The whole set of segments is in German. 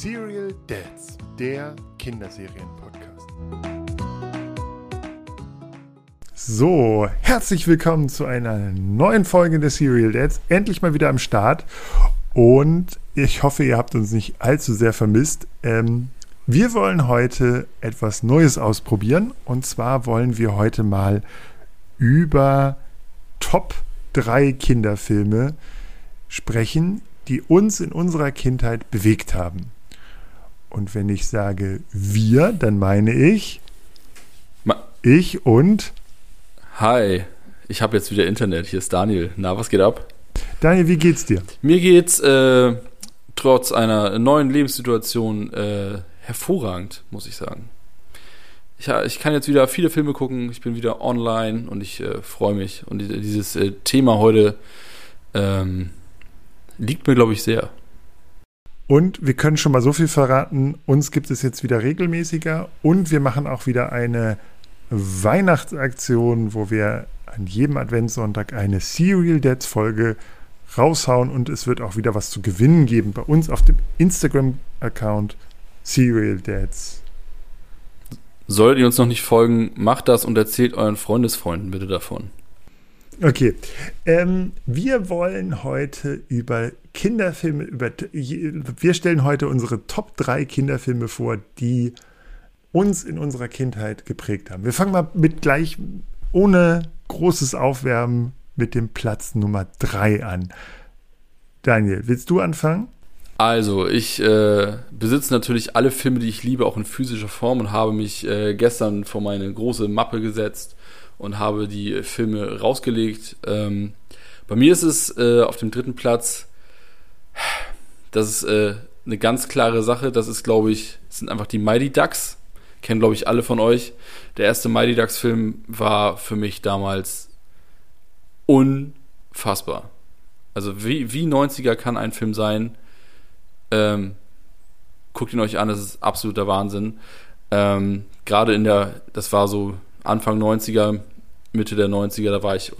Serial Dads, der Kinderserien-Podcast. So, herzlich willkommen zu einer neuen Folge der Serial Dads. Endlich mal wieder am Start. Und ich hoffe, ihr habt uns nicht allzu sehr vermisst. Ähm, wir wollen heute etwas Neues ausprobieren. Und zwar wollen wir heute mal über Top 3 Kinderfilme sprechen, die uns in unserer Kindheit bewegt haben. Und wenn ich sage wir, dann meine ich Ma ich und Hi, ich habe jetzt wieder Internet. Hier ist Daniel. Na, was geht ab? Daniel, wie geht's dir? Mir geht's äh, trotz einer neuen Lebenssituation äh, hervorragend, muss ich sagen. Ich, ich, kann jetzt wieder viele Filme gucken. Ich bin wieder online und ich äh, freue mich. Und dieses äh, Thema heute ähm, liegt mir, glaube ich, sehr. Und wir können schon mal so viel verraten, uns gibt es jetzt wieder regelmäßiger und wir machen auch wieder eine Weihnachtsaktion, wo wir an jedem Adventssonntag eine Serial Dads Folge raushauen und es wird auch wieder was zu gewinnen geben bei uns auf dem Instagram-Account Serial Dads. Solltet ihr uns noch nicht folgen, macht das und erzählt euren Freundesfreunden bitte davon. Okay. Ähm, wir wollen heute über Kinderfilme, über, wir stellen heute unsere Top 3 Kinderfilme vor, die uns in unserer Kindheit geprägt haben. Wir fangen mal mit gleich, ohne großes Aufwärmen, mit dem Platz Nummer 3 an. Daniel, willst du anfangen? Also, ich äh, besitze natürlich alle Filme, die ich liebe, auch in physischer Form und habe mich äh, gestern vor meine große Mappe gesetzt und habe die Filme rausgelegt. Ähm, bei mir ist es äh, auf dem dritten Platz, das ist äh, eine ganz klare Sache. Das ist, glaube ich, sind einfach die Mighty Ducks. Kennen, glaube ich, alle von euch. Der erste Mighty Ducks-Film war für mich damals unfassbar. Also wie, wie 90er kann ein Film sein? Ähm, guckt ihn euch an, das ist absoluter Wahnsinn. Ähm, Gerade in der, das war so Anfang 90er, Mitte der 90er, da war ich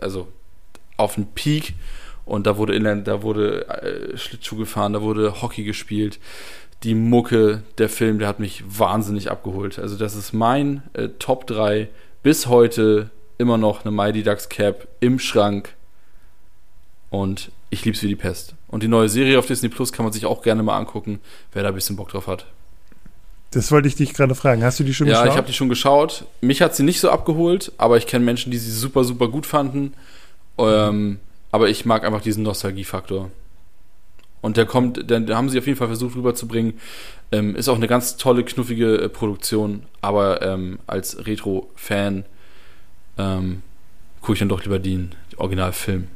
also auf dem Peak und da wurde Inland, da wurde äh, Schlittschuh gefahren, da wurde Hockey gespielt. Die Mucke, der Film, der hat mich wahnsinnig abgeholt. Also das ist mein äh, Top 3 bis heute immer noch eine Mighty Ducks Cap im Schrank und ich lieb's wie die Pest. Und die neue Serie auf Disney Plus kann man sich auch gerne mal angucken, wer da ein bisschen Bock drauf hat. Das wollte ich dich gerade fragen. Hast du die schon ja, geschaut? Ja, ich habe die schon geschaut. Mich hat sie nicht so abgeholt, aber ich kenne Menschen, die sie super, super gut fanden. Ähm, aber ich mag einfach diesen Nostalgiefaktor. Und der kommt, den, den haben sie auf jeden Fall versucht rüberzubringen. Ähm, ist auch eine ganz tolle, knuffige äh, Produktion, aber ähm, als Retro-Fan ähm, gucke ich dann doch lieber den Originalfilm.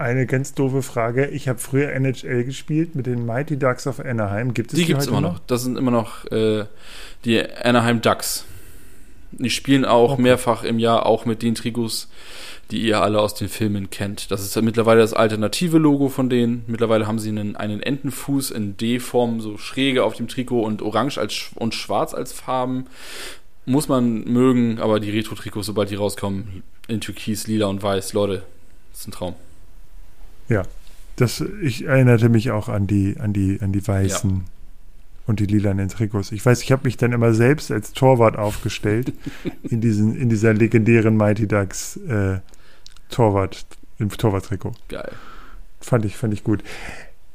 Eine ganz doofe Frage. Ich habe früher NHL gespielt mit den Mighty Ducks of Anaheim. Gibt es die, die gibt es immer noch? noch? Das sind immer noch äh, die Anaheim Ducks. Die spielen auch okay. mehrfach im Jahr, auch mit den Trikots, die ihr alle aus den Filmen kennt. Das ist ja mittlerweile das alternative Logo von denen. Mittlerweile haben sie einen, einen Entenfuß in D-Form, so schräge auf dem Trikot und orange als, und schwarz als Farben. Muss man mögen, aber die Retro-Trikots, sobald die rauskommen, in Türkis, Lila und Weiß, Leute, das ist ein Traum. Ja, das, ich erinnerte mich auch an die, an die, an die weißen ja. und die lilanen Trikots. Ich weiß, ich habe mich dann immer selbst als Torwart aufgestellt in, diesen, in dieser legendären Mighty Ducks äh, Torwart, im Torwarttrikot. Geil. Fand ich, fand ich gut.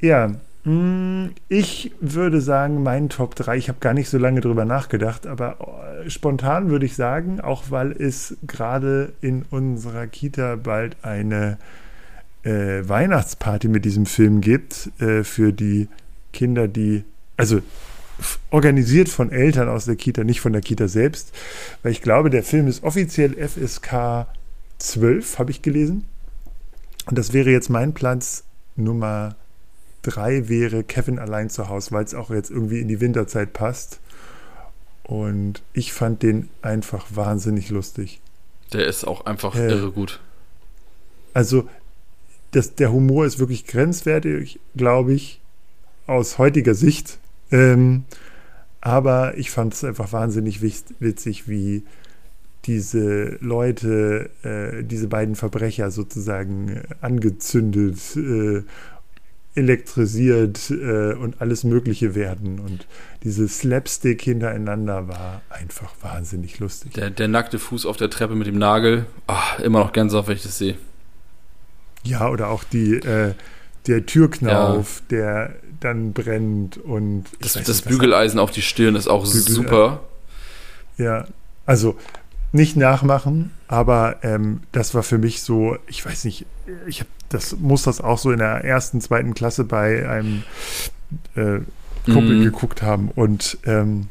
Ja, mm, ich würde sagen, mein Top 3, ich habe gar nicht so lange drüber nachgedacht, aber oh, spontan würde ich sagen, auch weil es gerade in unserer Kita bald eine äh, Weihnachtsparty mit diesem Film gibt äh, für die Kinder, die, also organisiert von Eltern aus der Kita, nicht von der Kita selbst, weil ich glaube, der Film ist offiziell FSK 12, habe ich gelesen. Und das wäre jetzt mein Platz Nummer 3 wäre Kevin allein zu Hause, weil es auch jetzt irgendwie in die Winterzeit passt. Und ich fand den einfach wahnsinnig lustig. Der ist auch einfach äh, irre gut. Also das, der Humor ist wirklich grenzwertig, glaube ich, aus heutiger Sicht. Ähm, aber ich fand es einfach wahnsinnig witzig, wie diese Leute, äh, diese beiden Verbrecher sozusagen angezündet, äh, elektrisiert äh, und alles Mögliche werden. Und dieses Slapstick hintereinander war einfach wahnsinnig lustig. Der, der nackte Fuß auf der Treppe mit dem Nagel, ach, immer noch Gänsehaut, wenn ich das sehe. Ja, oder auch die, äh, der Türknauf, ja. der dann brennt und das, das nicht, Bügeleisen auf die Stirn ist auch Bügel, super. Ja, also nicht nachmachen, aber ähm, das war für mich so, ich weiß nicht, ich habe das muss das auch so in der ersten, zweiten Klasse bei einem äh, Kumpel mhm. geguckt haben und ähm,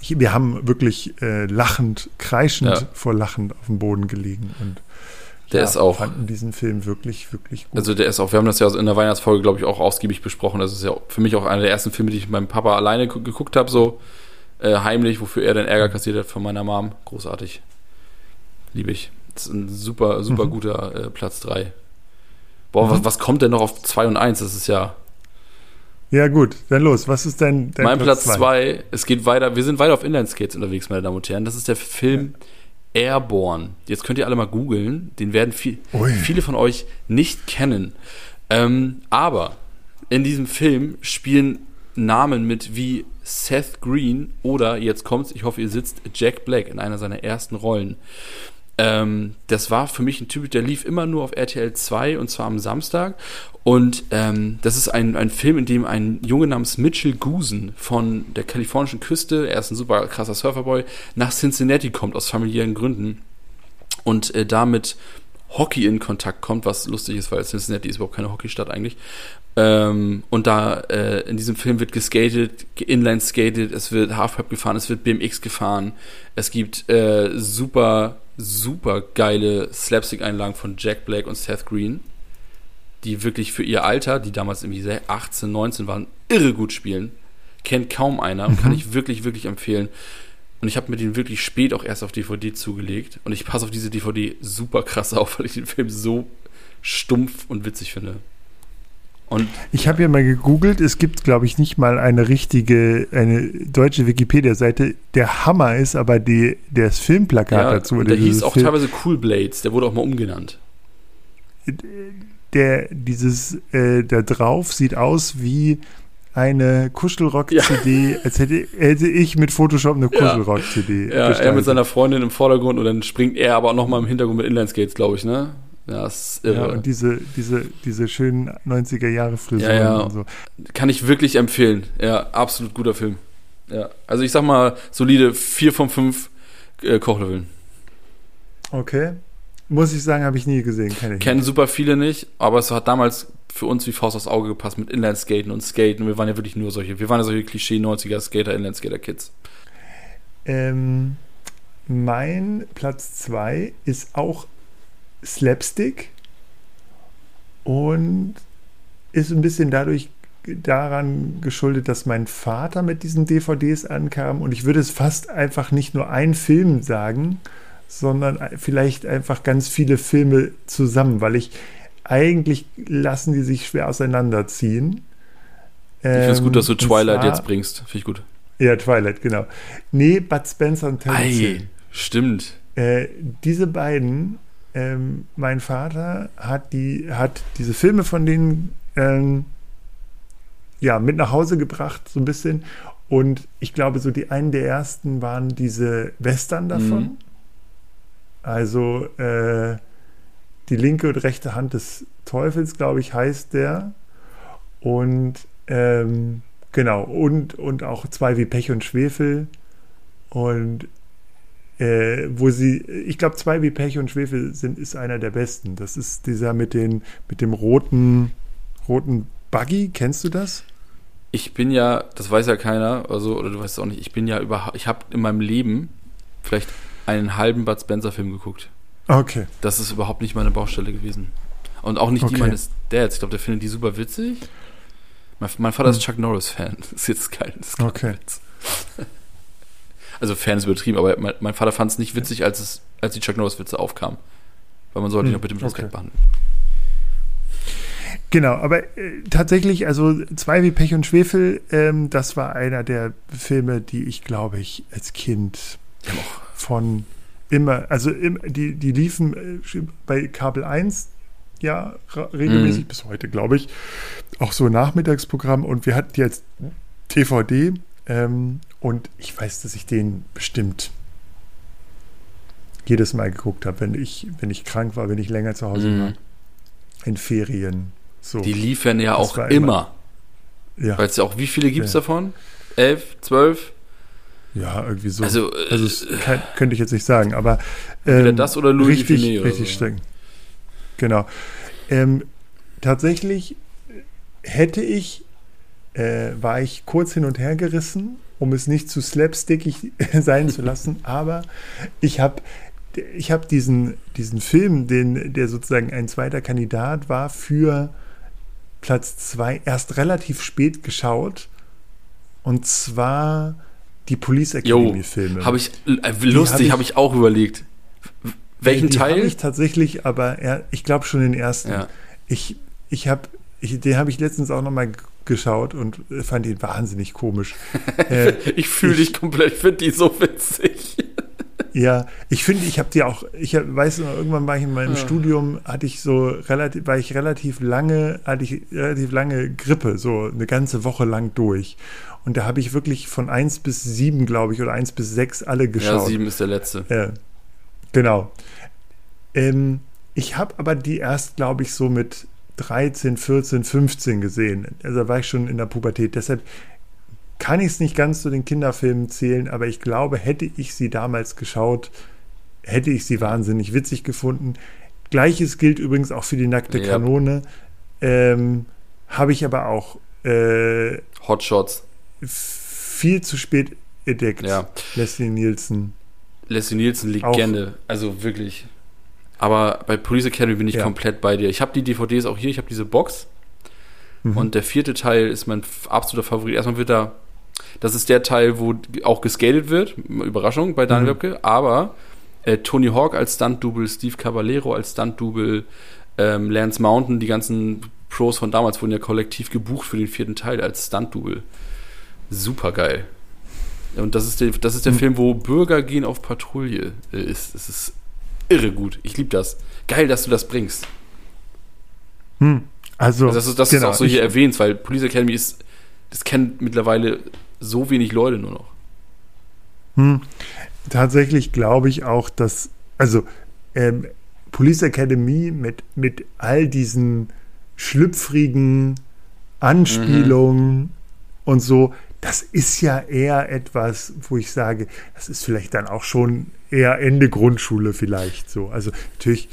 ich, wir haben wirklich äh, lachend, kreischend ja. vor Lachen auf dem Boden gelegen und der ja, ist auch. fanden diesen Film wirklich, wirklich gut. Also der ist auch, wir haben das ja in der Weihnachtsfolge, glaube ich, auch ausgiebig besprochen. Das ist ja für mich auch einer der ersten Filme, die ich mit meinem Papa alleine geguckt habe, so äh, heimlich, wofür er den Ärger kassiert hat von meiner Mom. Großartig. Liebe ich. Das ist ein super, super mhm. guter äh, Platz 3. Boah, mhm. was, was kommt denn noch auf 2 und 1? Das ist ja. Ja, gut, dann los. Was ist dein, dein mein Platz 2? Es geht weiter. Wir sind weiter auf Inline-Skates unterwegs, meine Damen und Herren. Das ist der Film ja. Airborne. Jetzt könnt ihr alle mal googeln. Den werden viel, viele von euch nicht kennen. Ähm, aber in diesem Film spielen Namen mit wie Seth Green oder, jetzt kommt's, ich hoffe, ihr sitzt, Jack Black in einer seiner ersten Rollen. Ähm, das war für mich ein Typ, der lief immer nur auf RTL 2 und zwar am Samstag. Und ähm, das ist ein, ein Film, in dem ein Junge namens Mitchell Gusen von der kalifornischen Küste, er ist ein super krasser Surferboy, nach Cincinnati kommt aus familiären Gründen und äh, damit Hockey in Kontakt kommt, was lustig ist, weil Cincinnati ist überhaupt keine Hockeystadt eigentlich. Ähm, und da äh, in diesem Film wird geskatet, inline skated, es wird Halfpipe gefahren, es wird BMX gefahren. Es gibt äh, super, super geile Slapstick-Einlagen von Jack Black und Seth Green, die wirklich für ihr Alter, die damals irgendwie 18, 19 waren, irre gut spielen. Kennt kaum einer und mhm. kann ich wirklich, wirklich empfehlen. Und ich habe mir den wirklich spät auch erst auf DVD zugelegt. Und ich passe auf diese DVD super krass auf, weil ich den Film so stumpf und witzig finde. Und ich habe ja mal gegoogelt, es gibt, glaube ich, nicht mal eine richtige, eine deutsche Wikipedia-Seite. Der Hammer ist aber die, das Filmplakat ja, dazu. Der hieß auch Film. teilweise Cool Blades, der wurde auch mal umgenannt. Der, dieses, äh, da drauf sieht aus wie eine Kuschelrock-CD, ja. als hätte, hätte, ich mit Photoshop eine Kuschelrock-CD. Ja, ja er mit seiner Freundin im Vordergrund und dann springt er aber auch nochmal im Hintergrund mit Inlineskates, glaube ich, ne? Ja, ist irre. Ja, und diese, diese, diese schönen 90er Jahre Frisuren ja, ja. und so. Kann ich wirklich empfehlen. Ja, absolut guter Film. Ja, also ich sag mal solide 4 von 5 äh, Kochleveln. Okay. Muss ich sagen, habe ich nie gesehen. Kenn ich Kennen super viele nicht, aber es hat damals für uns wie Faust aufs Auge gepasst mit Inlineskaten und Skaten. Wir waren ja wirklich nur solche, wir waren ja solche Klischee 90er Skater, Inlineskater Kids. Ähm, mein Platz 2 ist auch Slapstick und ist ein bisschen dadurch daran geschuldet, dass mein Vater mit diesen DVDs ankam und ich würde es fast einfach nicht nur ein Film sagen, sondern vielleicht einfach ganz viele Filme zusammen, weil ich eigentlich lassen die sich schwer auseinanderziehen. Ich finde es gut, dass du ähm, Twilight zwar, jetzt bringst. Finde ich gut. Ja, Twilight, genau. Nee, Bud Spencer und Terence Stimmt. Äh, diese beiden ähm, mein Vater hat die, hat diese Filme von denen ähm, ja, mit nach Hause gebracht, so ein bisschen. Und ich glaube, so die einen der ersten waren diese Western davon. Mhm. Also äh, die linke und rechte Hand des Teufels, glaube ich, heißt der. Und ähm, genau, und, und auch zwei wie Pech und Schwefel. Und äh, wo sie, ich glaube, zwei wie Pech und Schwefel sind, ist einer der besten. Das ist dieser mit, den, mit dem roten, roten Buggy. Kennst du das? Ich bin ja, das weiß ja keiner, also, oder du weißt es auch nicht, ich bin ja überhaupt, ich habe in meinem Leben vielleicht einen halben Bud Spencer-Film geguckt. Okay. Das ist überhaupt nicht meine Baustelle gewesen. Und auch nicht okay. die meines Dads. Ich glaube, der findet die super witzig. Mein, mein Vater hm. ist Chuck Norris-Fan. Das ist jetzt kein, das ist kein okay. Witz. Also Fan ist übertrieben, aber mein, mein Vater fand es nicht witzig, als, es, als die Chuck Norris-Witze aufkamen. Weil man sollte ihn hm, auch bitte mit Respekt okay. behandeln. Genau, aber äh, tatsächlich, also zwei wie Pech und Schwefel, ähm, das war einer der Filme, die ich, glaube ich, als Kind ja, von immer, also im, die, die liefen äh, bei Kabel 1 ja regelmäßig mhm. bis heute, glaube ich. auch so Nachmittagsprogramm und wir hatten jetzt DVD ähm, und ich weiß, dass ich den bestimmt jedes Mal geguckt habe, wenn ich, wenn ich krank war, wenn ich länger zu Hause Mhm. war. In Ferien. So. Die liefern ja Das auch immer. immer. ja, es ja auch, wie viele gibt es Ja. davon? Elf, zwölf? ja, irgendwie so. Also, äh, Also es kann, könnte ich jetzt nicht sagen, aber Entweder ähm, das oder Louis richtig, oder richtig so. streng. Genau. Ähm, tatsächlich hätte ich, äh, war ich kurz hin und her gerissen, um es nicht zu slapstickig sein zu lassen, aber ich habe ich hab diesen, diesen Film, den, der sozusagen ein zweiter Kandidat war, für Platz zwei erst relativ spät geschaut. Und zwar die Police Academy Filme. Habe ich, äh, hab lustig, ich- habe ich auch überlegt. Welchen die Teil? habe ich tatsächlich, aber er, ich glaube schon den ersten. Ja. Ich, ich habe, ich, den habe ich letztens auch nochmal geschaut und äh, fand ihn wahnsinnig komisch. äh, Ich fühle ich- dich komplett, finde die so witzig. ja, ich finde, ich habe die auch, ich hab, weiß noch, irgendwann war ich in meinem Ja. Studium, hatte ich so relativ, war ich relativ lange, hatte ich relativ lange Grippe, so eine ganze Woche lang durch. Und da habe ich wirklich von 1 bis 7, glaube ich, oder 1 bis 6 alle Ja, geschaut. sieben ist der letzte. Ja, genau. Ähm, ich habe aber die erst, glaube ich, so mit 13, 14, 15 gesehen. Also da war ich schon in der Pubertät. Deshalb kann ich es nicht ganz zu den Kinderfilmen zählen, aber ich glaube, hätte ich sie damals geschaut, hätte ich sie wahnsinnig witzig gefunden. Gleiches gilt übrigens auch für die nackte Ja. Kanone. Ähm, habe ich aber auch äh, Hotshots. viel zu spät entdeckt. Ja. Leslie Nielsen. Leslie Nielsen, Auch. Legende. Also wirklich. Aber bei Police Academy bin ich Ja. komplett bei dir. Ich habe die DVDs auch hier, ich habe diese Box. Mhm. Und der vierte Teil ist mein absoluter Favorit. Erstmal wird da, das ist der Teil, wo auch gescatet wird. Überraschung bei Daniel Mhm. Webke. Aber äh, Tony Hawk als Stunt-Double, Steve Caballero als Stunt-Double, ähm, Lance Mountain, die ganzen Pros von damals wurden ja kollektiv gebucht für den vierten Teil als Stunt-Double. Super geil. Und das ist der, das ist der Mhm. Film, wo Bürger gehen auf Patrouille äh, ist. Das ist irre gut. Ich liebe das. Geil, dass du das bringst. Hm. Also, Also, dass du das genau, auch so ich- hier erwähnst, weil Police Academy ist, das kennen mittlerweile so wenig Leute nur noch. Hm. Tatsächlich glaube ich auch, dass, also ähm, Police Academy mit, mit all diesen schlüpfrigen Anspielungen und so, das ist ja eher etwas, wo ich sage, das ist vielleicht dann auch schon eher Ende Grundschule vielleicht so. Also natürlich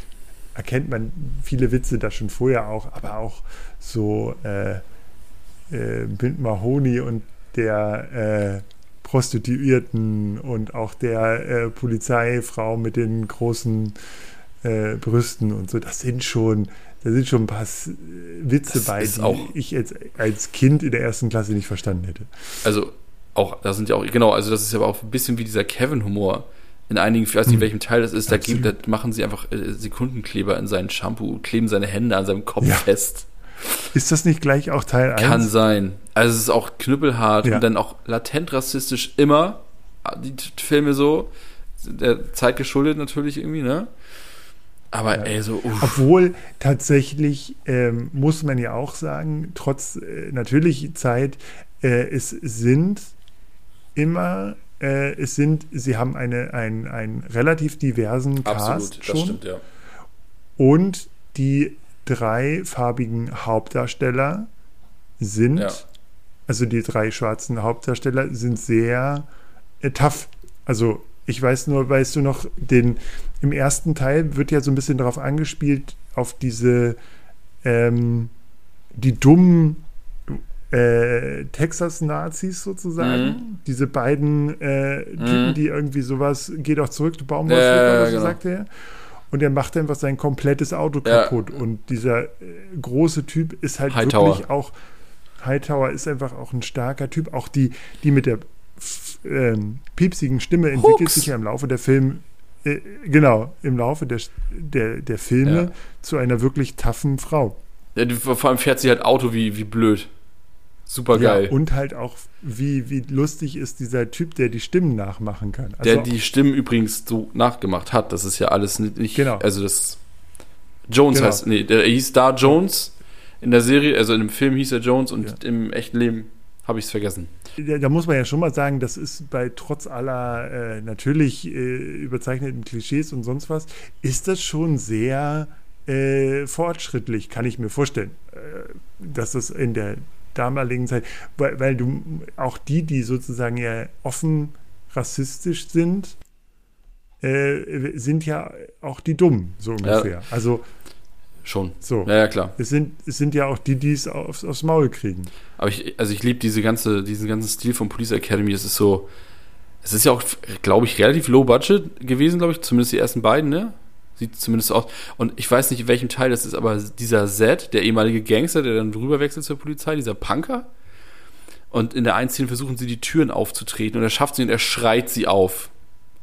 erkennt man viele Witze da schon vorher auch, aber auch so äh, äh, Bind Mahoney und der äh, Prostituierten und auch der äh, Polizeifrau mit den großen äh, Brüsten und so, das sind schon, da sind schon ein paar Witze Das bei, die auch- ich als, als Kind in der ersten Klasse nicht verstanden hätte. Also auch, da sind ja auch, genau, also das ist ja auch ein bisschen wie dieser Kevin-Humor. In einigen, ich weiß nicht, Hm. welchem Teil das ist, da, gibt, da machen sie einfach äh, Sekundenkleber in seinen Shampoo, kleben seine Hände an seinem Kopf Ja. fest. Ist das nicht gleich auch Teil 1? Kann sein. Also es ist auch knüppelhart Ja. und dann auch latent rassistisch immer. Die Filme so. Der Zeit geschuldet natürlich irgendwie, ne? Aber ey, so, uff. Obwohl tatsächlich ähm, muss man ja auch sagen, trotz äh, natürlich Zeit, äh, es sind immer, äh, es sind, sie haben eine, ein, einen relativ diversen Cast absolut, das schon stimmt, ja. und die drei farbigen Hauptdarsteller sind, Ja. also die drei schwarzen Hauptdarsteller sind sehr äh, tough. Also ich weiß nur, weißt du noch, den im ersten Teil wird ja so ein bisschen darauf angespielt, auf diese ähm, die dummen äh, Texas-Nazis sozusagen. Mhm. Diese beiden äh, Typen, Mhm. die irgendwie sowas, geh doch zurück, du Baumwollficker, Ja, oder so genau. sagt er. Und er macht einfach sein komplettes Auto Ja. kaputt. Und dieser äh, große Typ ist halt Hightower. wirklich auch, Hightower ist einfach auch ein starker Typ. Auch die, die mit der ähm, piepsigen Stimme entwickelt Hooks. sich ja im Laufe der Film, äh, genau, im Laufe der, der, der Filme Ja. zu einer wirklich taffen Frau. ja. Vor allem fährt sie halt Auto wie, wie blöd. Super geil. Ja, und halt auch, wie, wie lustig ist dieser Typ, der die Stimmen nachmachen kann. Also, der die Stimmen übrigens so nachgemacht hat. Das ist ja alles nicht, nicht Genau. also das Jones Genau. heißt, nee, der hieß da Jones, In der Serie, also in dem Film hieß er Jones und ja. im echten Leben habe ich es vergessen. Da, da, muss man ja schon mal sagen, das ist bei trotz aller äh, natürlich äh, überzeichneten Klischees und sonst was, ist das schon sehr äh, fortschrittlich, kann ich mir vorstellen, äh, dass das in der damaligen Zeit, weil, weil du auch die, die sozusagen ja offen rassistisch sind, äh, sind ja auch die Dummen, so ungefähr. Ja. Also Schon. So. Ja, ja, klar. Es sind, es sind ja auch die, die es aufs, aufs Maul kriegen. Aber ich, also ich liebe diese ganze, diesen ganzen Stil von Police Academy. Es ist so, es ist ja auch, glaube ich, relativ low budget gewesen, glaube ich, zumindest die ersten beiden, ne? Sieht zumindest aus. Und ich weiß nicht, in welchem Teil das ist, aber dieser Zed, der ehemalige Gangster, der dann drüber wechselt zur Polizei, dieser Punker. Und in der einen Szene versuchen sie, die Türen aufzutreten und er schafft sie und er schreit sie auf.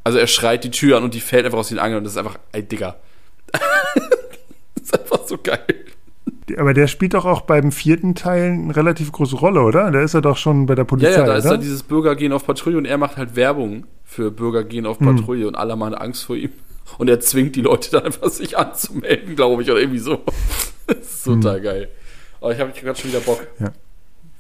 Also er schreit die Tür an und die fällt einfach aus den Angeln und das ist einfach, ey, Digga. ist einfach so geil. Aber der spielt doch auch beim vierten Teil eine relativ große Rolle, oder? Da ist er doch schon bei der Polizei. Ja, ja da oder? ist da dieses Bürger gehen auf Patrouille und er macht halt Werbung für Bürger gehen auf hm. Patrouille hm. und alle haben Angst vor ihm. Und er zwingt die Leute dann einfach sich anzumelden, glaube ich, oder irgendwie so. das ist total hm. geil. Aber ich habe gerade schon wieder Bock. Ja.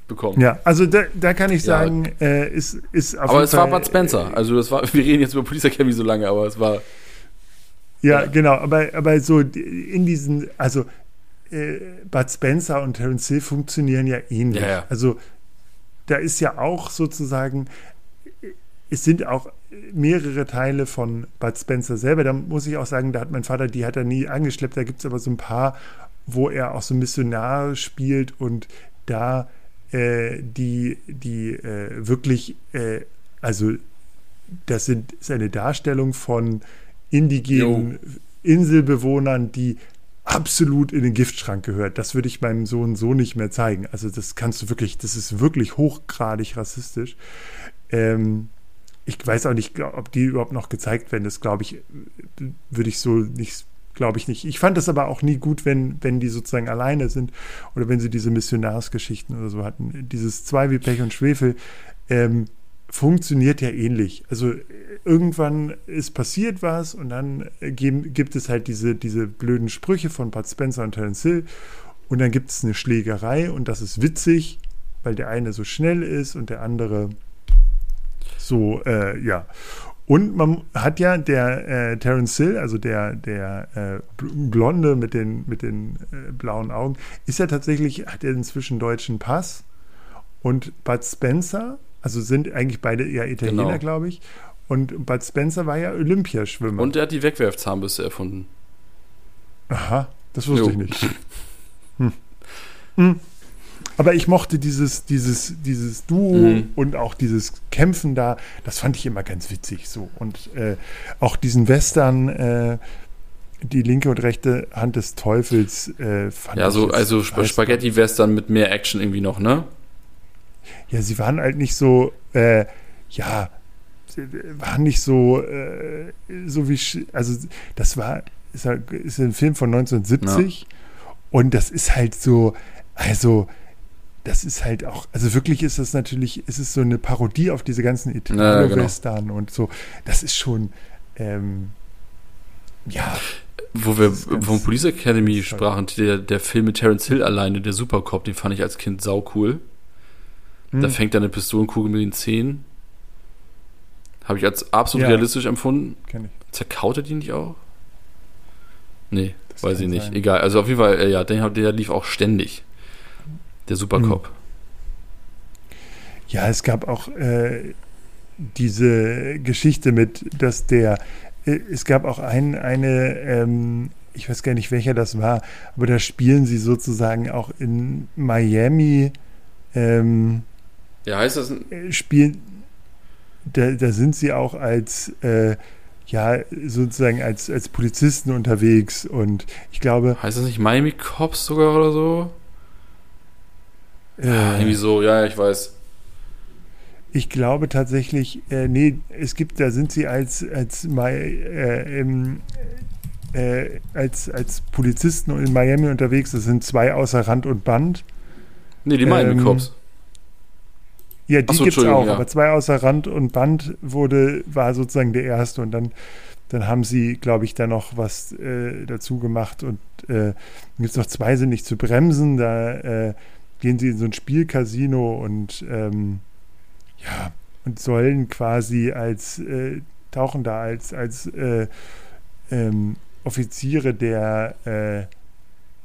Bekommen. Ja, also da, da kann ich sagen, ja. äh, ist, ist auf Aber es Fall, war Bud Spencer. Also das war, wir reden jetzt über Police Academy so lange, aber es war ja, genau. Aber, aber so in diesen, also äh, Bud Spencer und Terence Hill funktionieren ja ähnlich. Ja, ja. Also da ist ja auch sozusagen, es sind auch mehrere Teile von Bud Spencer selber. Da muss ich auch sagen, da hat mein Vater, die hat er nie angeschleppt. Da gibt es aber so ein paar, wo er auch so Missionar spielt und da äh, die, die äh, wirklich, äh, also das sind, ist eine Darstellung von indigenen jo. Inselbewohnern, die absolut in den Giftschrank gehört. Das würde ich meinem Sohn so nicht mehr zeigen. Also das kannst du wirklich, das ist wirklich hochgradig rassistisch. Ähm, ich weiß auch nicht, ob die überhaupt noch gezeigt werden. Das glaube ich, würde ich so nicht, glaube ich nicht. Ich fand das aber auch nie gut, wenn, wenn die sozusagen alleine sind oder wenn sie diese Missionarsgeschichten oder so hatten. Dieses Zwei wie Pech und Schwefel ähm, funktioniert ja ähnlich. Also irgendwann ist passiert was und dann gibt es halt diese, diese blöden Sprüche von Bud Spencer und Terence Hill und dann gibt es eine Schlägerei und das ist witzig, weil der eine so schnell ist und der andere so, äh, ja. Und man hat ja der äh, Terence Hill, also der, der äh, Blonde mit den, mit den äh, blauen Augen, ist ja tatsächlich, hat er inzwischen deutschen Pass. Und Bud Spencer, also sind eigentlich beide eher Italiener, genau. glaube ich. Und Bud Spencer war ja Olympiaschwimmer. Und er hat die Wegwerfzahnbürste erfunden. Aha, das wusste jo. ich nicht. Hm. Hm. Aber ich mochte dieses, dieses, dieses Duo mhm. und auch dieses Kämpfen da, das fand ich immer ganz witzig so. Und äh, auch diesen Western, äh, die linke und rechte Hand des Teufels, äh, fand ja, ich. Ja, so, also Spaghetti-Western mit mehr Action irgendwie noch, ne? Ja, sie waren halt nicht so, äh, ja, war nicht so, äh, so wie, also das war, ist, halt, ist ein Film von 1970 ja. und das ist halt so, also das ist halt auch, also wirklich ist das natürlich, ist es so eine Parodie auf diese ganzen Italo-Western ja, genau. und so. Das ist schon, ähm, ja. Wo wir von Police Academy sprachen, der, der Film mit Terence Hill alleine, der Supercop, den fand ich als Kind sau cool. Hm. Da fängt er eine Pistolenkugel mit den Zehen habe ich als absolut ja. realistisch empfunden. Kenn ich. Zerkaut er die nicht auch? Nee, das weiß ich nicht. Sein. Egal. Also auf jeden Fall, äh, ja, der, der lief auch ständig. Der Supercop. Hm. Ja, es gab auch äh, diese Geschichte mit, dass der, äh, es gab auch ein, eine, ähm, ich weiß gar nicht, welcher das war, aber da spielen sie sozusagen auch in Miami. Ähm, ja, heißt das? Äh, spielen da, da sind sie auch als äh, ja, sozusagen als, als Polizisten unterwegs und ich glaube. Heißt das nicht Miami Cops sogar oder so? Äh, irgendwie so, ja, ich weiß. Ich glaube tatsächlich, äh, nee, es gibt, da sind sie als, als, äh, im, äh, als, als Polizisten in Miami unterwegs. Das sind zwei außer Rand und Band. Nee, die Miami ähm, Cops. Ja, die Achso, gibt's auch, Entschuldigung, ja. aber zwei außer Rand und Band wurde, war sozusagen der erste und dann, dann haben sie, glaube ich, da noch was äh, dazu gemacht und äh, gibt es noch zwei sind nicht zu bremsen, da äh, gehen sie in so ein Spielcasino und ähm, ja, und sollen quasi als, äh, tauchen da als, als äh, ähm, Offiziere der äh,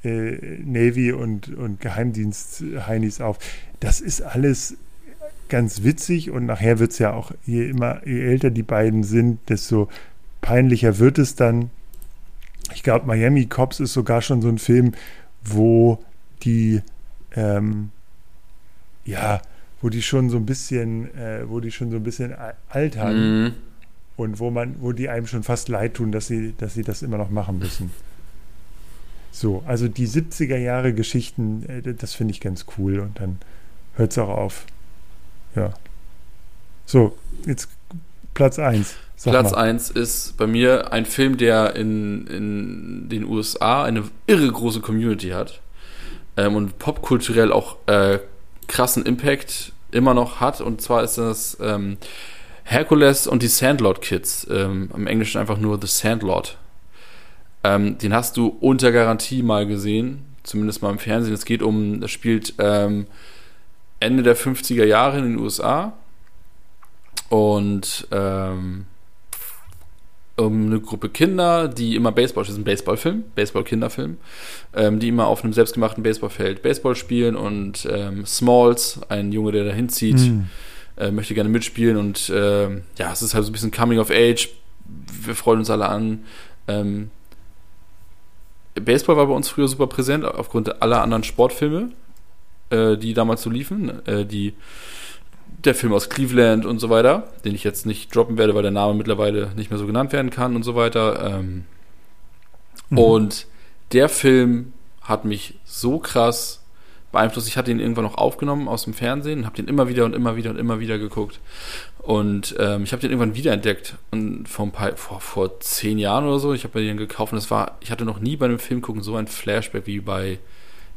äh, Navy und, und Geheimdienst-Heinis auf. Das ist alles ganz witzig und nachher wird es ja auch, je immer, je älter die beiden sind, desto peinlicher wird es dann. Ich glaube, Miami Cops ist sogar schon so ein Film, wo die, ähm, ja, wo die schon so ein bisschen, äh, wo die schon so ein bisschen a- altern Mhm. und wo man, wo die einem schon fast leid tun, dass sie, dass sie das immer noch machen müssen. So, also die 70er Jahre Geschichten, äh, das finde ich ganz cool und dann hört es auch auf. Ja. So, jetzt Platz 1. Platz 1 ist bei mir ein Film, der in, in den USA eine irre große Community hat ähm, und popkulturell auch äh, krassen Impact immer noch hat. Und zwar ist das ähm, Hercules und die Sandlot Kids. Ähm, Im Englischen einfach nur The Sandlot. Ähm, den hast du unter Garantie mal gesehen, zumindest mal im Fernsehen. Es geht um, das spielt ähm, Ende der 50er Jahre in den USA. Und ähm, um eine Gruppe Kinder, die immer Baseball, das ist ein Baseballfilm, Baseball-Kinderfilm, ähm, die immer auf einem selbstgemachten Baseballfeld Baseball spielen und ähm, Smalls, ein Junge, der da hinzieht, Hm. äh, möchte gerne mitspielen und ähm, ja, es ist halt so ein bisschen Coming of Age. Wir freuen uns alle an. Ähm, Baseball war bei uns früher super präsent aufgrund aller anderen Sportfilme, äh, die damals so liefen. Äh, die, der Film aus Cleveland und so weiter, den ich jetzt nicht droppen werde, weil der Name mittlerweile nicht mehr so genannt werden kann und so weiter. Ähm, Mhm. Und der Film hat mich so krass beeinflusst. Ich hatte ihn irgendwann noch aufgenommen aus dem Fernsehen und habe den immer wieder und immer wieder und immer wieder geguckt. Und ähm, ich habe den irgendwann wiederentdeckt und vor, ein paar, vor, vor zehn Jahren oder so. Ich habe mir den gekauft und das war, ich hatte noch nie bei einem Film gucken so ein Flashback wie bei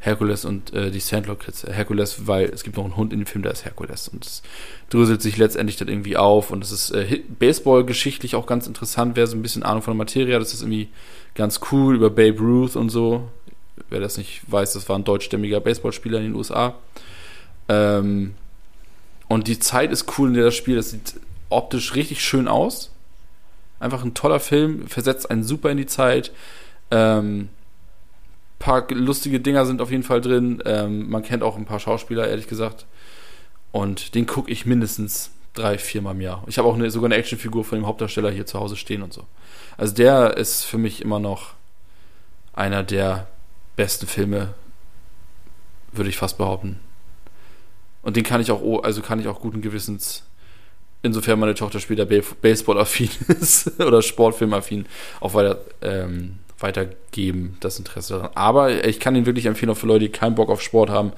Herkules und äh, die Sandlot Kids. Herkules, weil es gibt noch einen Hund in dem Film, der ist Herkules und es dröselt sich letztendlich dann irgendwie auf und es ist äh, Baseball-geschichtlich auch ganz interessant. Wer so ein bisschen Ahnung von der Materie hat, das ist irgendwie ganz cool über Babe Ruth und so. Wer das nicht weiß, das war ein deutschstämmiger Baseballspieler in den USA. Ähm, und die Zeit ist cool, in der das Spiel, das sieht optisch richtig schön aus. Einfach ein toller Film, versetzt einen super in die Zeit. Ähm, paar lustige Dinger sind auf jeden Fall drin. Ähm, man kennt auch ein paar Schauspieler, ehrlich gesagt. Und den gucke ich mindestens drei, viermal im Jahr. Ich habe auch eine, sogar eine Actionfigur von dem Hauptdarsteller hier zu Hause stehen und so. Also der ist für mich immer noch einer der besten Filme, würde ich fast behaupten. Und den kann ich auch, also kann ich auch guten Gewissens, insofern meine Tochter später Ba- Baseball-affin ist oder Sportfilm-affin, auch weiter, ähm, weitergeben, das Interesse daran. Aber ich kann ihn wirklich empfehlen, auch für Leute, die keinen Bock auf Sport haben.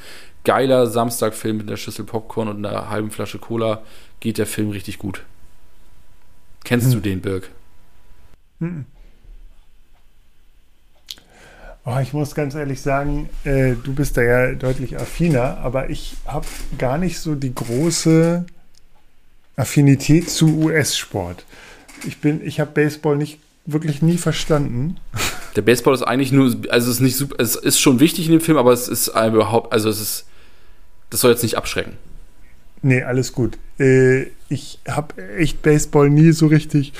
Geiler Samstagfilm mit einer Schüssel Popcorn und einer halben Flasche Cola geht der Film richtig gut. Kennst Hm. du den, Birg? Mhm. Oh, ich muss ganz ehrlich sagen, äh, du bist da ja deutlich affiner, aber ich habe gar nicht so die große Affinität zu US-Sport. Ich bin, ich habe Baseball nicht wirklich nie verstanden. Der Baseball ist eigentlich nur, also es ist nicht super, es ist schon wichtig in dem Film, aber es ist überhaupt, also es ist, das soll jetzt nicht abschrecken. Nee, alles gut. Äh, ich habe echt Baseball nie so richtig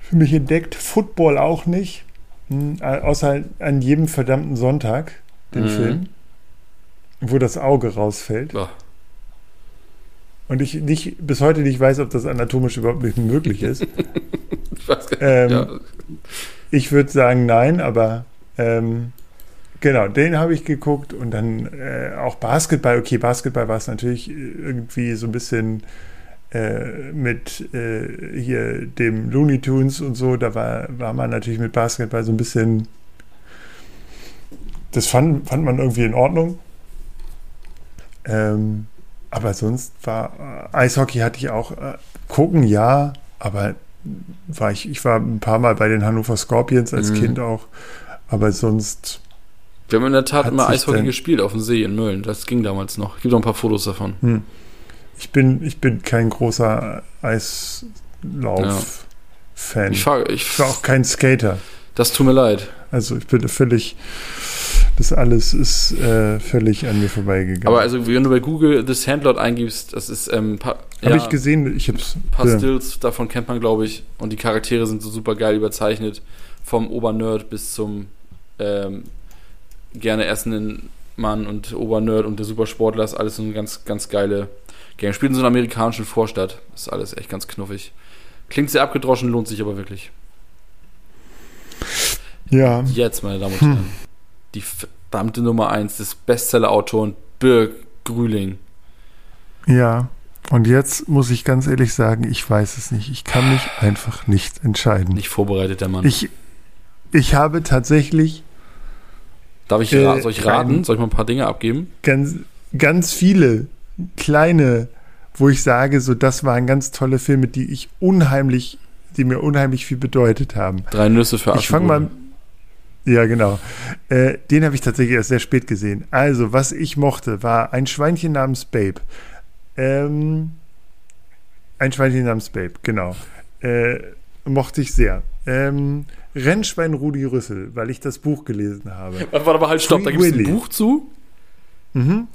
für mich entdeckt. Football auch nicht. Hm, außer an jedem verdammten Sonntag, den Mhm. Film, wo das Auge rausfällt. Ja. Und ich nicht, bis heute nicht weiß, ob das anatomisch überhaupt nicht möglich ist. Nicht. Ähm, ja. Ich würde sagen nein, aber ähm, genau, den habe ich geguckt und dann äh, auch Basketball. Okay, Basketball war es natürlich irgendwie so ein bisschen äh, mit äh, hier dem Looney Tunes und so. Da war, war man natürlich mit Basketball so ein bisschen. Das fand, fand man irgendwie in Ordnung. Ähm, aber sonst war äh, Eishockey hatte ich auch äh, gucken, ja, aber war ich, ich war ein paar Mal bei den Hannover Scorpions als Mhm. Kind auch, aber sonst, Wir haben in der Tat immer Eishockey gespielt auf dem See in Mölln. Das ging damals noch. Gibt auch ein paar Fotos davon. hm. Ich bin, ich bin kein großer Eislauf-Fan. Ich, fahr, ich, Ich war auch kein Skater. das tut mir leid. Also ich bin völlig, das alles ist äh, völlig an mir vorbeigegangen. Aber also, wenn du bei Google The Sandlot eingibst, das ist ähm, Habe ja, ich gesehen, ich hab's. ein paar ja. Stills, davon kennt man, glaube ich. Und die Charaktere sind so super geil überzeichnet. Vom Obernerd bis zum ähm, gerne essenden Mann und Obernerd und der Supersportler ist alles so eine ganz, ganz geile Game. Spielt in so einer amerikanischen Vorstadt. ist alles echt ganz knuffig. Klingt sehr abgedroschen, lohnt sich aber wirklich. Ja, Jetzt, meine Damen und Hm. Herren, die verdammte Nummer 1 des Bestseller-Autoren Birk Grüling. ja. Und jetzt muss ich ganz ehrlich sagen, ich weiß es nicht. Ich kann mich einfach nicht entscheiden. Nicht vorbereitet, der Mann. Ich, ich habe tatsächlich Darf ich, äh, ra- soll ich raten? Soll ich mal ein paar Dinge abgeben? ganz, ganz viele kleine, wo ich sage, so das waren ganz tolle Filme, die ich unheimlich, die mir unheimlich viel bedeutet haben. Drei Nüsse für Ich fange Aschenbrödel. mal. Ja, genau. Äh, den habe ich tatsächlich erst sehr spät gesehen. Also, was ich mochte, war ein Schweinchen namens Babe. Ähm, ein Schweinchen namens Babe, genau. Äh, mochte ich sehr. Ähm, Rennschwein Rudi Rüssel, weil ich das Buch gelesen habe. Warte, mal, halt, stopp, da Free gibt es ein. Buch zu? Mhm.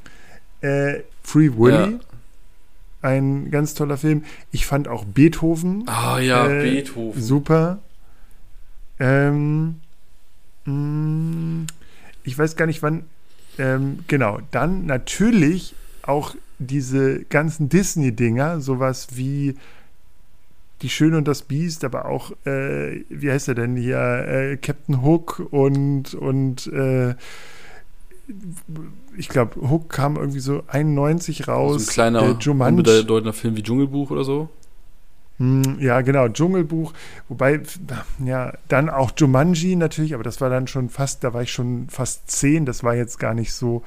Äh, Free Willy, ein ganz toller Film. Ich fand auch Beethoven Ah ja, Äh, Beethoven. Super. Ähm, mh, ich weiß gar nicht wann. Ähm, genau. Dann natürlich auch diese ganzen Disney-Dinger, sowas wie Die Schöne und das Biest, aber auch, äh, wie heißt er denn hier? Äh, Captain Hook und, und äh, ich glaube, Hook kam irgendwie so 91 raus. so ein kleiner, äh, Jumanji. unbedeutender Film wie Dschungelbuch oder so. Hm, Ja, genau, Dschungelbuch. Wobei, ja, dann auch Jumanji natürlich, aber das war dann schon fast, da war ich schon fast zehn, das war jetzt gar nicht so.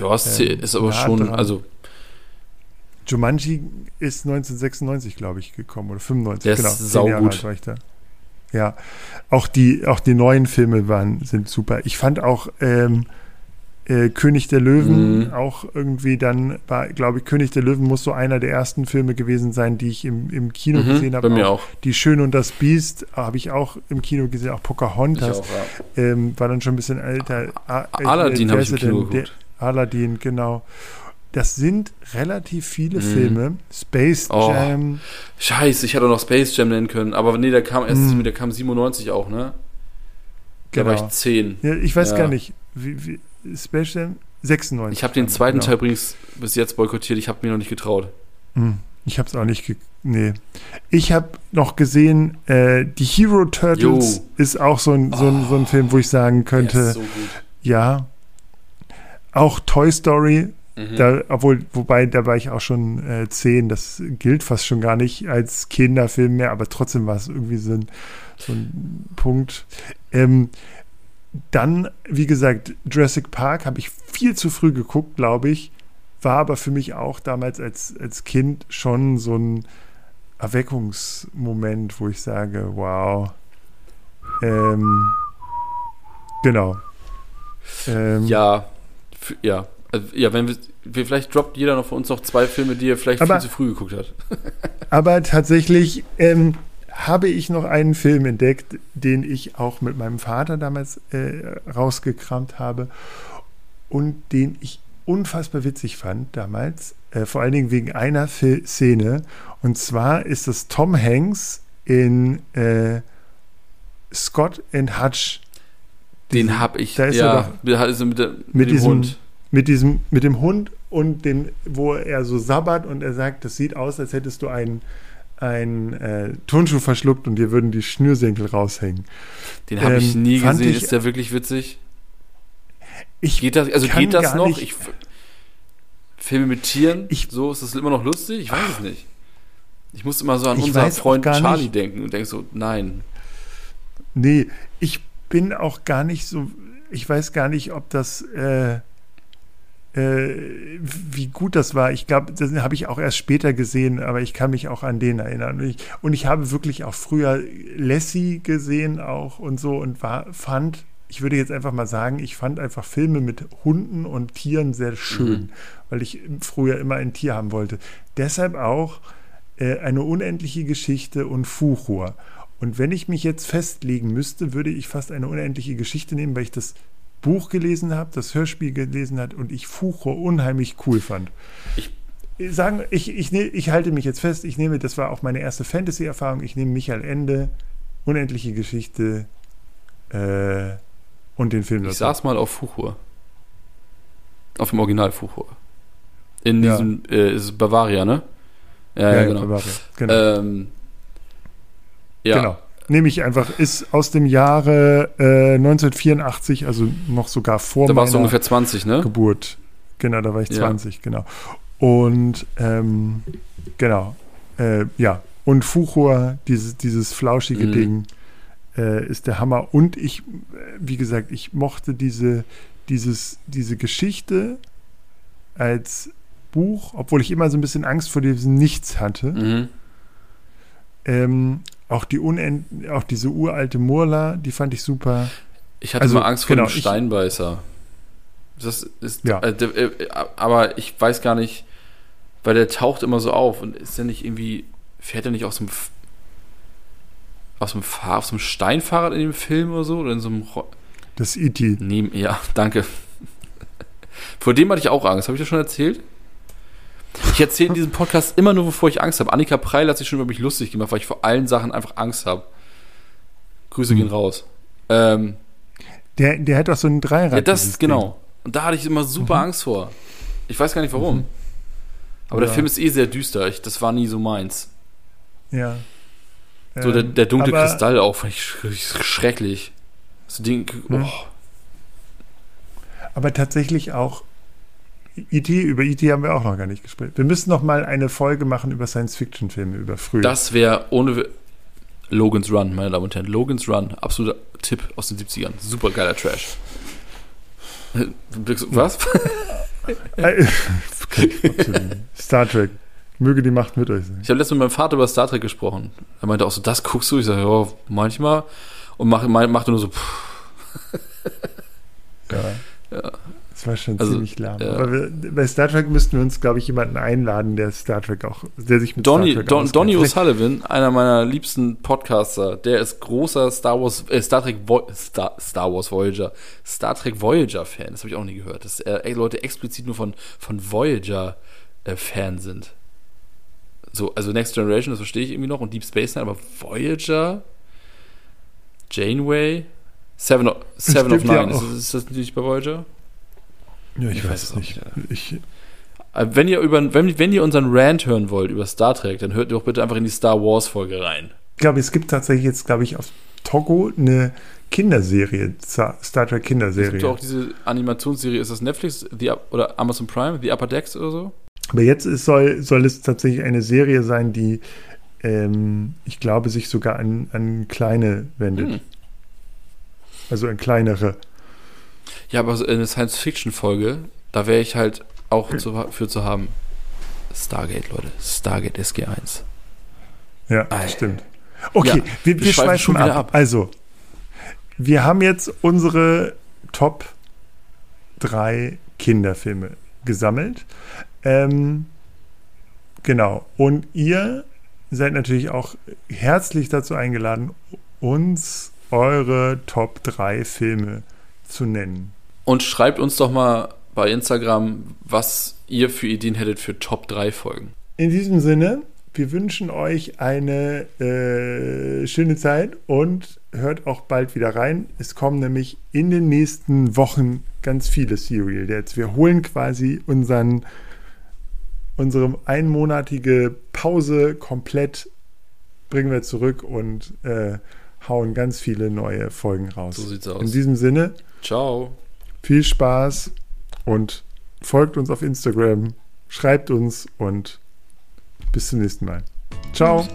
Ja, Ähm, ist aber nah schon, dran. also Jumanji ist 1996, glaube ich, gekommen oder 95. Der ist genau, zehn saugut. Jahre alt war ich da. Ja, auch die, auch die neuen Filme waren, sind super. Ich fand auch ähm, äh, König der Löwen Mhm. auch irgendwie dann, war, glaube ich, König der Löwen muss so einer der ersten Filme gewesen sein, die ich im, im Kino mhm, gesehen habe. bei mir Auch. Die Schöne und das Biest habe ich auch im Kino gesehen, auch Pocahontas. auch ja. Ähm, war dann schon ein bisschen älter. Äh, Aladdin habe ich im Kino geguckt. Aladdin, genau. Das sind relativ viele Mhm. Filme. Space Oh. Jam. Scheiße, ich hätte noch Space Jam nennen können, aber nee, der kam erst, Mhm. der kam 97 auch, ne? Da war Genau. ich 10. Ja, ich weiß Ja. gar nicht. Wie, wie, Space Jam 96. Ich habe den zweiten genau. Teil übrigens bis jetzt boykottiert, ich habe mir noch nicht getraut. Hm, Ich habe es auch nicht. Ge nee. Ich habe noch gesehen, äh, die Hero Turtles Jo. ist auch so ein, so, ein, so ein Film, wo ich sagen könnte, ist so gut. ja. Auch Toy Story Mhm. Da, obwohl, wobei, da war ich auch schon äh, zehn, das gilt fast schon gar nicht als Kinderfilm mehr, aber trotzdem war es irgendwie so ein, so ein Punkt. Ähm, dann, wie gesagt, Jurassic Park habe ich viel zu früh geguckt, glaube ich, war aber für mich auch damals als, als Kind schon so ein Erweckungsmoment, wo ich sage, wow. Ähm, genau. Ähm, Ja, ja. Also, ja, wenn wir, vielleicht droppt jeder noch von uns noch zwei Filme, die er vielleicht Aber- viel zu früh geguckt hat. Aber tatsächlich ähm, habe ich noch einen Film entdeckt, den ich auch mit meinem Vater damals äh, rausgekramt habe und den ich unfassbar witzig fand damals, äh, vor allen Dingen wegen einer Fil Szene. Und zwar ist das Tom Hanks in äh, Scott and Hutch. Den habe ich, da ist ja, er mit, also mit, der, mit, mit dem diesem- Hund. Mit diesem, mit dem Hund und dem, wo er so sabbert und er sagt, das sieht aus, als hättest du einen, einen äh, Turnschuh verschluckt und dir würden die Schnürsenkel raushängen. Den habe ich ähm, nie fand gesehen. ich- ist der wirklich witzig? Ich Geht das, also geht das noch? nicht- Ich, Filme mit Tieren, Ich- so ist das immer noch lustig? Ich weiß es nicht. Ich muss immer so an Ich unseren Freund Charlie nicht. denken und denk so, nein. Nee, ich bin auch gar nicht so, ich weiß gar nicht, ob das, äh, äh, wie gut das war. Ich glaube, das habe ich auch erst später gesehen, aber ich kann mich auch an den erinnern. Und ich, und ich habe wirklich auch früher Lassie gesehen auch und so und war, fand ich würde jetzt einfach mal sagen, ich fand einfach Filme mit Hunden und Tieren sehr schön, Mhm. weil ich früher immer ein Tier haben wollte. Deshalb auch äh, eine unendliche Geschichte und Fuchur. Und wenn ich mich jetzt festlegen müsste, würde ich fast eine unendliche Geschichte nehmen, weil ich das Buch gelesen habe, das Hörspiel gelesen hat und ich Fuchur unheimlich cool fand. Ich- sagen, ich, ich, ne, ich halte mich jetzt fest, ich nehme, das war auch meine erste Fantasy-Erfahrung, ich nehme Michael Ende, unendliche Geschichte äh, und den Film Ich dazu. saß mal auf Fuchur. Auf dem Original Fuchur. In Ja. diesem, äh, ist es Bavaria, ne? Ja, ja, genau. Bavaria. genau. Ähm, ja, Genau. Nehme ich einfach, ist aus dem Jahre äh, 1984, also noch sogar vor da warst du meiner ungefähr 20, ne? Geburt. Genau, da war ich Ja. 20, genau. Und ähm, genau, äh, ja. Und Fuchur, dieses, dieses flauschige Mhm. Ding, äh, ist der Hammer. Und ich, äh, wie gesagt, ich mochte diese, dieses, diese Geschichte als Buch, obwohl ich immer so ein bisschen Angst vor diesem Nichts hatte. Mhm. Ähm, auch, die Unend auch diese uralte Murla, die fand ich super. Ich hatte Also, mal Angst vor genau, dem Steinbeißer. Das ist, Ja. äh, äh, aber ich weiß gar nicht, weil der taucht immer so auf und ist der nicht irgendwie, fährt er nicht aus dem, aus dem, Fahr aus dem Steinfahrrad in dem Film oder so? Oder in so einem, Ro Das E.T. nee, ja, danke. Vor dem hatte ich auch Angst. Habe ich das schon erzählt? Ich erzähle in diesem Podcast immer nur, wovor ich Angst habe. Annika Preil hat sich schon über mich lustig gemacht, weil ich vor allen Sachen einfach Angst habe. Grüße gehen Hm. raus. Ähm, Der, der hat auch so ein Dreirad. ja, das ist genau. Und da hatte ich immer super Mhm. Angst vor. Ich weiß gar nicht warum. Aber der Ja. Film ist eh sehr düster. Ich, das war nie so meins. Ja. So der, Ähm, der dunkle aber- Kristall auch, fand ich sch- schrecklich. So Ding, oh, Aber tatsächlich auch E.T., über E.T. haben wir auch noch gar nicht gesprochen. Wir müssen noch mal eine Folge machen über Science-Fiction-Filme, über früher. das wäre ohne Logan's Run, meine Damen und Herren. Logan's Run, absoluter Tipp aus den 70ern. Super geiler Trash. Was? Äh. Star Trek. Möge die Macht mit euch sein. Ich habe letztens mit meinem Vater über Star Trek gesprochen. Er meinte auch so, das guckst du? Ich sage, ja, manchmal. Und mach, machte nur so, pff, Ja. Ja. Das war schon Also, ziemlich lahm. ja. Aber wir, bei Star Trek müssten wir uns, glaube ich, jemanden einladen, der Star Trek auch, der sich mit Donny, Star Trek Don. Donny O'Sullivan, einer meiner liebsten Podcaster, der ist großer Star Wars, äh, Star Trek, Vo Star, Star Wars Voyager, Star Trek Voyager Fan. Das habe ich auch nie gehört, dass äh, Leute explizit nur von, von Voyager äh, Fan sind. So, also Next Generation, das verstehe ich irgendwie noch, und Deep Space Nine, aber Voyager, Janeway, Seven of, Seven of stimmt ja Nine, ist, ist das nicht bei Voyager? Ja, ich, Ich weiß weiß es es nicht. Ich, Äh, Wenn ihr, über, wenn, wenn ihr unseren Rant hören wollt über Star Trek, dann hört doch bitte einfach in die Star Wars Folge rein. glaube, es gibt tatsächlich jetzt, glaube ich, auf Togo eine Kinderserie, Star Trek Es Kinderserie. gibt auch diese Animationsserie, ist das Netflix The, oder Amazon Prime, The Upper Decks oder so? Aber jetzt ist, soll, soll es tatsächlich eine Serie sein, die, ähm, ich glaube, sich sogar an, an kleine wendet. Hm. Also an kleinere. Ja, aber so eine Science-Fiction-Folge, da wäre ich halt auch zu, für zu haben. Stargate, Leute. Stargate SG1. Ja, Ei. stimmt. Okay, Ja, wir, wir wir schweifen schon ab. ab. Also, wir haben jetzt unsere Top drei Kinderfilme gesammelt. Ähm, genau. Und ihr seid natürlich auch herzlich dazu eingeladen, uns eure Top 3 Filme zu nennen. Und schreibt uns doch mal bei Instagram, was ihr für Ideen hättet für Top 3 Folgen. In diesem Sinne, wir wünschen euch eine äh, schöne Zeit und hört auch bald wieder rein. Es kommen nämlich in den nächsten Wochen ganz viele Serial Dates. Wir holen quasi unseren, unsere einmonatige Pause komplett, bringen wir zurück und äh, hauen ganz viele neue Folgen raus. So sieht's In aus. diesem Sinne, Ciao. viel Spaß und folgt uns auf Instagram, schreibt uns und bis zum nächsten Mal. Ciao.